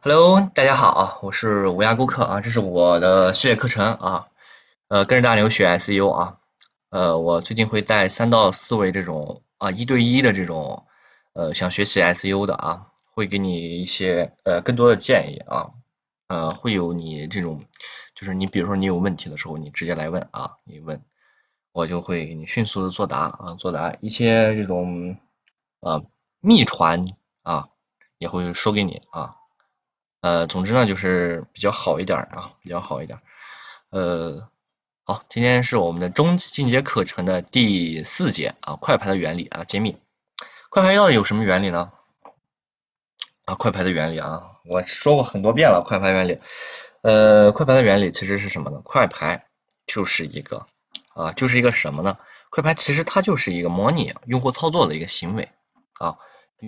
Hello，大家好啊，我是无涯顾客啊，这是我的系列课程啊，呃，跟着大牛学 SEO 啊，呃，我最近会带三到四位这种啊一对一的这种呃想学习 SEO 的啊，会给你一些呃更多的建议啊，呃，会有你这种就是你比如说你有问题的时候，你直接来问啊，你问我就会给你迅速的作答啊，作答一些这种啊秘传啊也会说给你啊。呃，总之呢，就是比较好一点啊，比较好一点。呃，好，今天是我们的中级进阶课程的第四节啊，快排的原理啊，揭秘。快排到底有什么原理呢？啊，快排的原理啊，我说过很多遍了，快排原理。呃，快排的原理其实是什么呢？快排就是一个啊，就是一个什么呢？快排其实它就是一个模拟用户操作的一个行为啊。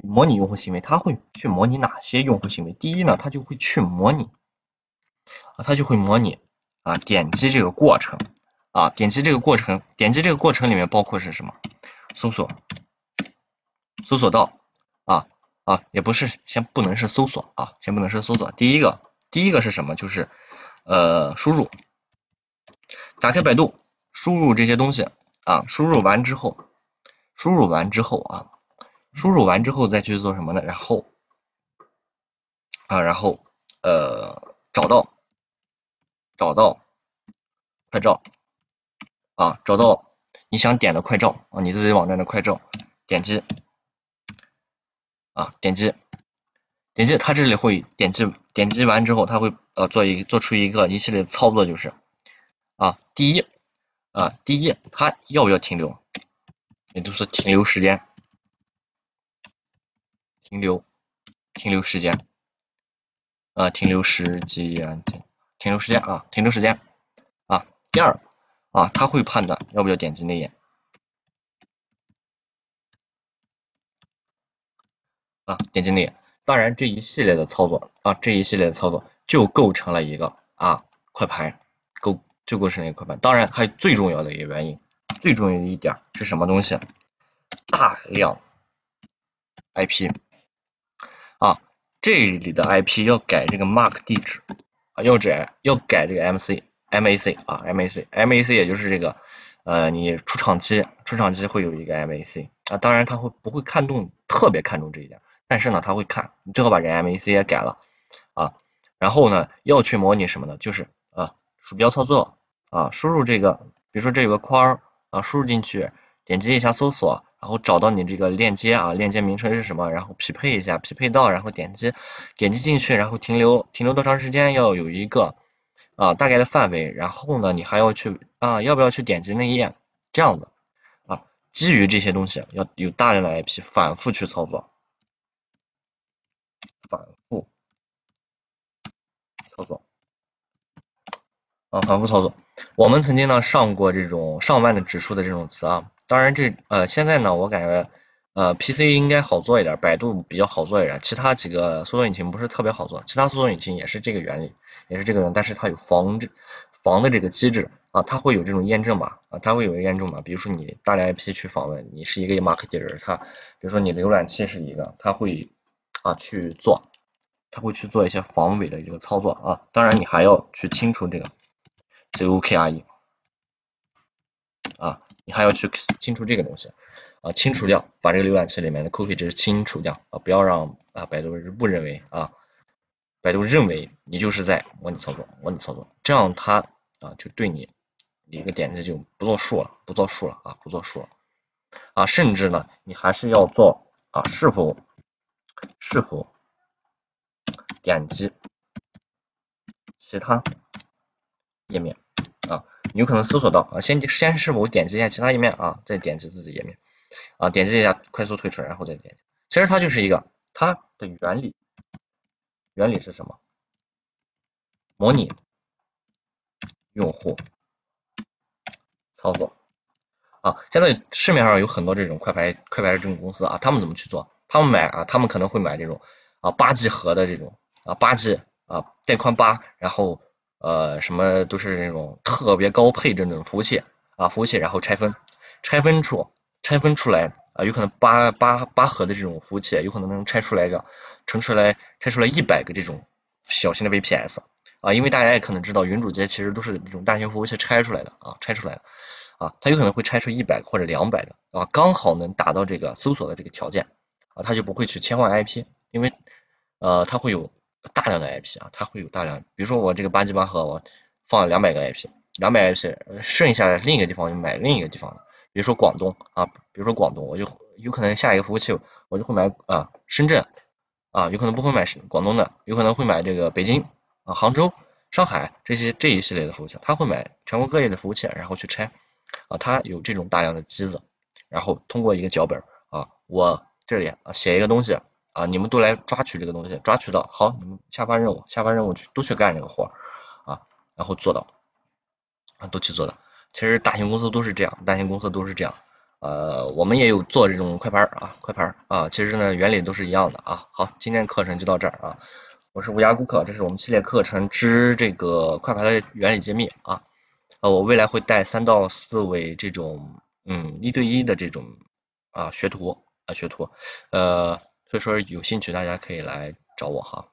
模拟用户行为，它会去模拟哪些用户行为？第一呢，它就会去模拟啊，它就会模拟啊，点击这个过程啊，点击这个过程，点击这个过程里面包括是什么？搜索，搜索到啊啊，也不是，先不能是搜索啊，先不能是搜索。第一个，第一个是什么？就是呃，输入，打开百度，输入这些东西啊，输入完之后，输入完之后啊。输入完之后再去做什么呢？然后啊，然后呃，找到找到快照啊，找到你想点的快照啊，你自己网站的快照，点击啊，点击点击，它这里会点击点击完之后，它会呃做一做出一个一系列的操作，就是啊，第一啊，第一，它要不要停留？也就是停留时间。停留，停留时间，啊，停留时间，停停留时间啊，停留时间啊。第二啊，他会判断要不要点击那页啊，点击那页。当然，这一系列的操作啊，这一系列的操作就构成了一个啊快排，构就构成了一个快排。当然，还有最重要的一个原因，最重要的一点是什么东西？大量 IP。这里的 IP 要改这个 MAC 地址啊，要改要改这个 MC MAC 啊 MAC MAC 也就是这个呃你出厂机出厂机会有一个 MAC 啊，当然他会不会看重特别看重这一点，但是呢他会看，你最好把这 MAC 也改了啊，然后呢要去模拟什么呢？就是啊鼠标操作啊，输入这个，比如说这有个框啊，输入进去，点击一下搜索。然后找到你这个链接啊，链接名称是什么？然后匹配一下，匹配到，然后点击，点击进去，然后停留，停留多长时间？要有一个啊大概的范围。然后呢，你还要去啊，要不要去点击那页？这样的啊，基于这些东西，要有大量的 IP 反复去操作，反复操作啊，反复操作。我们曾经呢上过这种上万的指数的这种词啊。当然，这呃，现在呢，我感觉呃，PC 应该好做一点，百度比较好做一点，其他几个搜索引擎不是特别好做。其他搜索引擎也是这个原理，也是这个原理，但是它有防这防的这个机制啊，它会有这种验证码啊，它会有验证码。比如说你大量 IP 去访问，你是一个 MAC 地址，它比如说你浏览器是一个，它会啊去做，它会去做一些防伪的这个操作啊。当然，你还要去清除这个 C O K R E，啊。你还要去清除这个东西。啊，清除掉，把这个浏览器里面的 cookie 值清除掉。啊，不要让啊百度误认为啊，百度认为你就是在模拟操作，模拟操作，这样它啊就对你一个点击就不作数了，不作数了啊，不作数了。啊，甚至呢，你还是要做啊，是否是否点击其他页面啊。有可能搜索到啊，先先是否点击一下其他页面啊，再点击自己页面啊，点击一下快速退出，然后再点击。其实它就是一个它的原理，原理是什么？模拟用户操作啊。现在市面上有很多这种快排快排的这种公司啊，他们怎么去做？他们买啊，他们可能会买这种啊八 G 核的这种啊八 G 啊带宽八，然后。呃，什么都是那种特别高配置那种服务器啊，服务器，然后拆分，拆分出，拆分出来啊，有可能八八八核的这种服务器，有可能能拆出来个，成出来拆出来一百个这种小型的 VPS 啊，因为大家也可能知道，云主机其实都是这种大型服务器拆出来的啊，拆出来的啊，它有可能会拆出一百或者两百的啊，刚好能达到这个搜索的这个条件啊，它就不会去切换 IP，因为呃它会有大量的 IP 啊，它会有大量，比如说我这个八 G 八核我放了两百个 IP，两百 IP，剩下的另一个地方就买另一个地方的，比如说广东啊，比如说广东，我就有可能下一个服务器我就会买啊深圳。啊，有可能不会买广东的，有可能会买这个北京啊、杭州、上海这些这一系列的服务器，他会买全国各地的服务器，然后去拆啊，他有这种大量的机子，然后通过一个脚本啊，我这里啊写一个东西啊，你们都来抓取这个东西，抓取到好，你们下发任务，下发任务去都去干这个活啊，然后做到啊，都去做到。其实大型公司都是这样，大型公司都是这样。呃，我们也有做这种快盘啊，快盘啊，其实呢原理都是一样的啊。好，今天课程就到这儿啊，我是无涯顾客，这是我们系列课程之这个快盘的原理揭秘啊。呃，我未来会带三到四位这种嗯一对一的这种啊学徒啊学徒，呃，所以说有兴趣大家可以来找我哈。